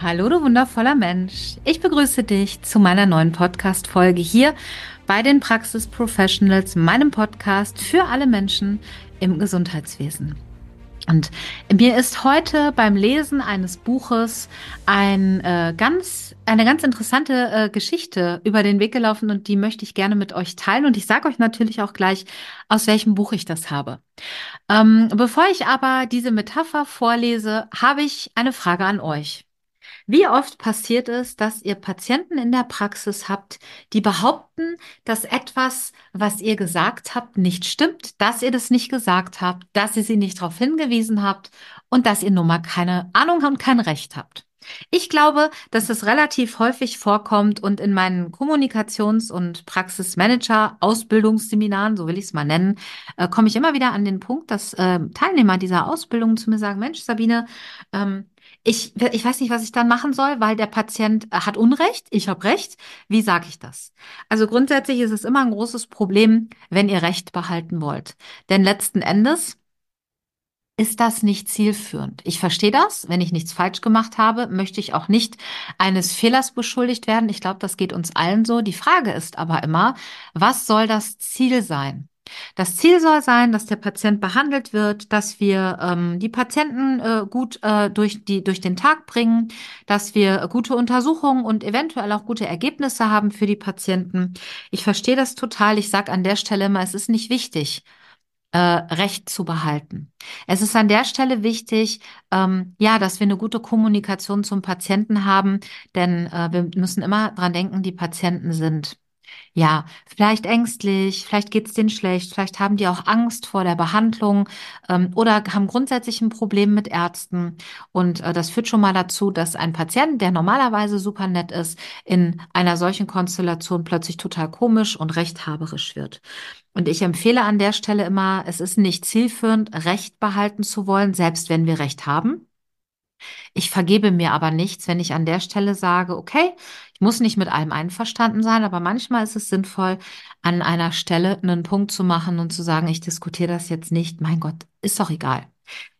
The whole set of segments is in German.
Hallo, du wundervoller Mensch. Ich begrüße dich zu meiner neuen Podcast-Folge hier bei den Praxis Professionals, meinem Podcast für alle Menschen im Gesundheitswesen. Und mir ist heute beim Lesen eines Buches ein äh, ganz, eine ganz interessante äh, Geschichte über den Weg gelaufen und die möchte ich gerne mit euch teilen. Und ich sage euch natürlich auch gleich, aus welchem Buch ich das habe. Ähm, bevor ich aber diese Metapher vorlese, habe ich eine Frage an euch. Wie oft passiert es, dass ihr Patienten in der Praxis habt, die behaupten, dass etwas, was ihr gesagt habt, nicht stimmt, dass ihr das nicht gesagt habt, dass ihr sie nicht darauf hingewiesen habt und dass ihr nun mal keine Ahnung und kein Recht habt? Ich glaube, dass es relativ häufig vorkommt und in meinen Kommunikations- und Praxismanager-Ausbildungsseminaren, so will ich es mal nennen, äh, komme ich immer wieder an den Punkt, dass äh, Teilnehmer dieser Ausbildung zu mir sagen, Mensch, Sabine, ähm, ich, ich weiß nicht, was ich dann machen soll, weil der Patient äh, hat Unrecht, ich habe Recht. Wie sage ich das? Also grundsätzlich ist es immer ein großes Problem, wenn ihr Recht behalten wollt. Denn letzten Endes ist das nicht zielführend. Ich verstehe das. Wenn ich nichts falsch gemacht habe, möchte ich auch nicht eines Fehlers beschuldigt werden. Ich glaube, das geht uns allen so. Die Frage ist aber immer, was soll das Ziel sein? Das Ziel soll sein, dass der Patient behandelt wird, dass wir ähm, die Patienten äh, gut äh, durch, die, durch den Tag bringen, dass wir gute Untersuchungen und eventuell auch gute Ergebnisse haben für die Patienten. Ich verstehe das total. Ich sage an der Stelle immer, es ist nicht wichtig, äh, Recht zu behalten. Es ist an der Stelle wichtig, ähm, ja, dass wir eine gute Kommunikation zum Patienten haben, denn äh, wir müssen immer dran denken, die Patienten sind ja, vielleicht ängstlich, vielleicht geht's denen schlecht, vielleicht haben die auch Angst vor der Behandlung ähm, oder haben grundsätzlich ein Problem mit Ärzten. Und äh, das führt schon mal dazu, dass ein Patient, der normalerweise super nett ist, in einer solchen Konstellation plötzlich total komisch und rechthaberisch wird. Und ich empfehle an der Stelle immer, es ist nicht zielführend, Recht behalten zu wollen, selbst wenn wir Recht haben. Ich vergebe mir aber nichts, wenn ich an der Stelle sage, okay, muss nicht mit allem einverstanden sein, aber manchmal ist es sinnvoll, an einer Stelle einen Punkt zu machen und zu sagen, ich diskutiere das jetzt nicht. Mein Gott, ist doch egal.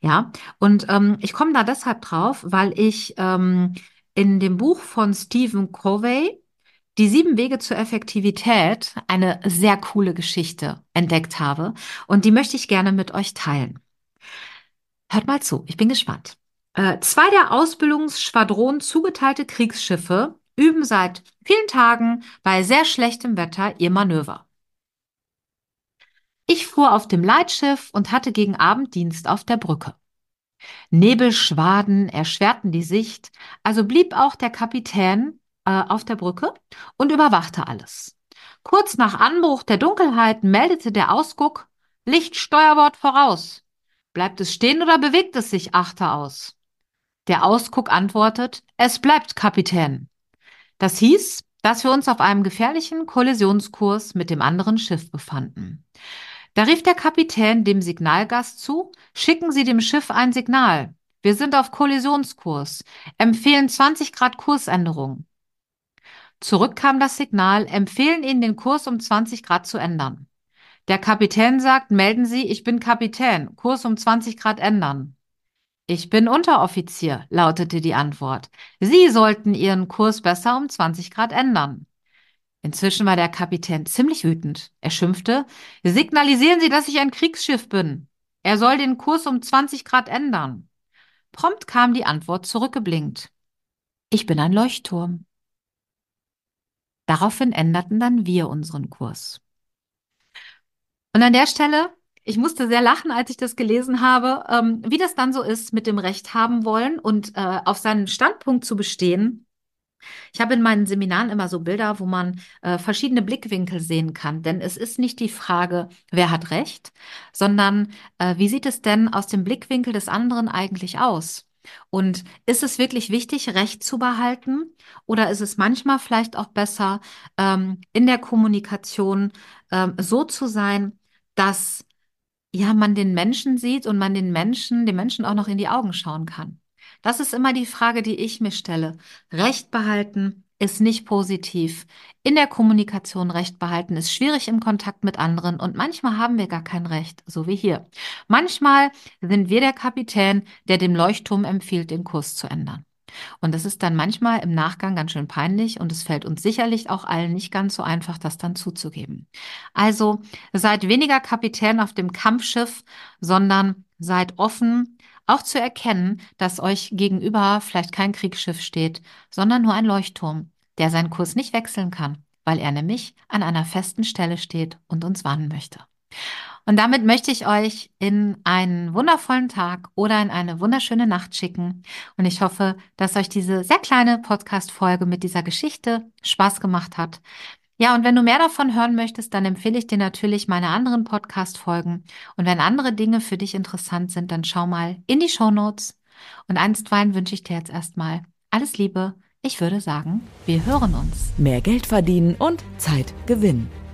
Ja, und ähm, ich komme da deshalb drauf, weil ich ähm, in dem Buch von Stephen Covey, die sieben Wege zur Effektivität, eine sehr coole Geschichte entdeckt habe. Und die möchte ich gerne mit euch teilen. Hört mal zu, ich bin gespannt. Äh, zwei der Ausbildungsschwadronen zugeteilte Kriegsschiffe üben seit vielen Tagen bei sehr schlechtem Wetter ihr Manöver. Ich fuhr auf dem Leitschiff und hatte gegen Abend Dienst auf der Brücke. Nebelschwaden erschwerten die Sicht, also blieb auch der Kapitän äh, auf der Brücke und überwachte alles. Kurz nach Anbruch der Dunkelheit meldete der Ausguck Lichtsteuerbord voraus. Bleibt es stehen oder bewegt es sich, achte aus? Der Ausguck antwortet, es bleibt Kapitän. Das hieß, dass wir uns auf einem gefährlichen Kollisionskurs mit dem anderen Schiff befanden. Da rief der Kapitän dem Signalgast zu, schicken Sie dem Schiff ein Signal. Wir sind auf Kollisionskurs. Empfehlen 20 Grad Kursänderung. Zurück kam das Signal, empfehlen Ihnen den Kurs um 20 Grad zu ändern. Der Kapitän sagt, melden Sie, ich bin Kapitän, Kurs um 20 Grad ändern. Ich bin Unteroffizier, lautete die Antwort. Sie sollten Ihren Kurs besser um 20 Grad ändern. Inzwischen war der Kapitän ziemlich wütend. Er schimpfte, signalisieren Sie, dass ich ein Kriegsschiff bin. Er soll den Kurs um 20 Grad ändern. Prompt kam die Antwort zurückgeblinkt. Ich bin ein Leuchtturm. Daraufhin änderten dann wir unseren Kurs. Und an der Stelle ich musste sehr lachen, als ich das gelesen habe, ähm, wie das dann so ist, mit dem Recht haben wollen und äh, auf seinen Standpunkt zu bestehen. Ich habe in meinen Seminaren immer so Bilder, wo man äh, verschiedene Blickwinkel sehen kann. Denn es ist nicht die Frage, wer hat Recht, sondern äh, wie sieht es denn aus dem Blickwinkel des anderen eigentlich aus? Und ist es wirklich wichtig, Recht zu behalten? Oder ist es manchmal vielleicht auch besser, ähm, in der Kommunikation ähm, so zu sein, dass ja man den Menschen sieht und man den Menschen, den Menschen auch noch in die Augen schauen kann? Das ist immer die Frage, die ich mir stelle. Recht behalten ist nicht positiv. In der Kommunikation Recht behalten ist schwierig im Kontakt mit anderen und manchmal haben wir gar kein Recht, so wie hier. Manchmal sind wir der Kapitän, der dem Leuchtturm empfiehlt, den Kurs zu ändern. Und das ist dann manchmal im Nachgang ganz schön peinlich und es fällt uns sicherlich auch allen nicht ganz so einfach, das dann zuzugeben. Also seid weniger Kapitän auf dem Kampfschiff, sondern seid offen, auch zu erkennen, dass euch gegenüber vielleicht kein Kriegsschiff steht, sondern nur ein Leuchtturm, der seinen Kurs nicht wechseln kann, weil er nämlich an einer festen Stelle steht und uns warnen möchte. Und damit möchte ich euch in einen wundervollen Tag oder in eine wunderschöne Nacht schicken. Und ich hoffe, dass euch diese sehr kleine Podcast-Folge mit dieser Geschichte Spaß gemacht hat. Ja, und wenn du mehr davon hören möchtest, dann empfehle ich dir natürlich meine anderen Podcast-Folgen. Und wenn andere Dinge für dich interessant sind, dann schau mal in die Show Notes. Und einstweilen wünsche ich dir jetzt erstmal alles Liebe. Ich würde sagen, wir hören uns. Mehr Geld verdienen und Zeit gewinnen.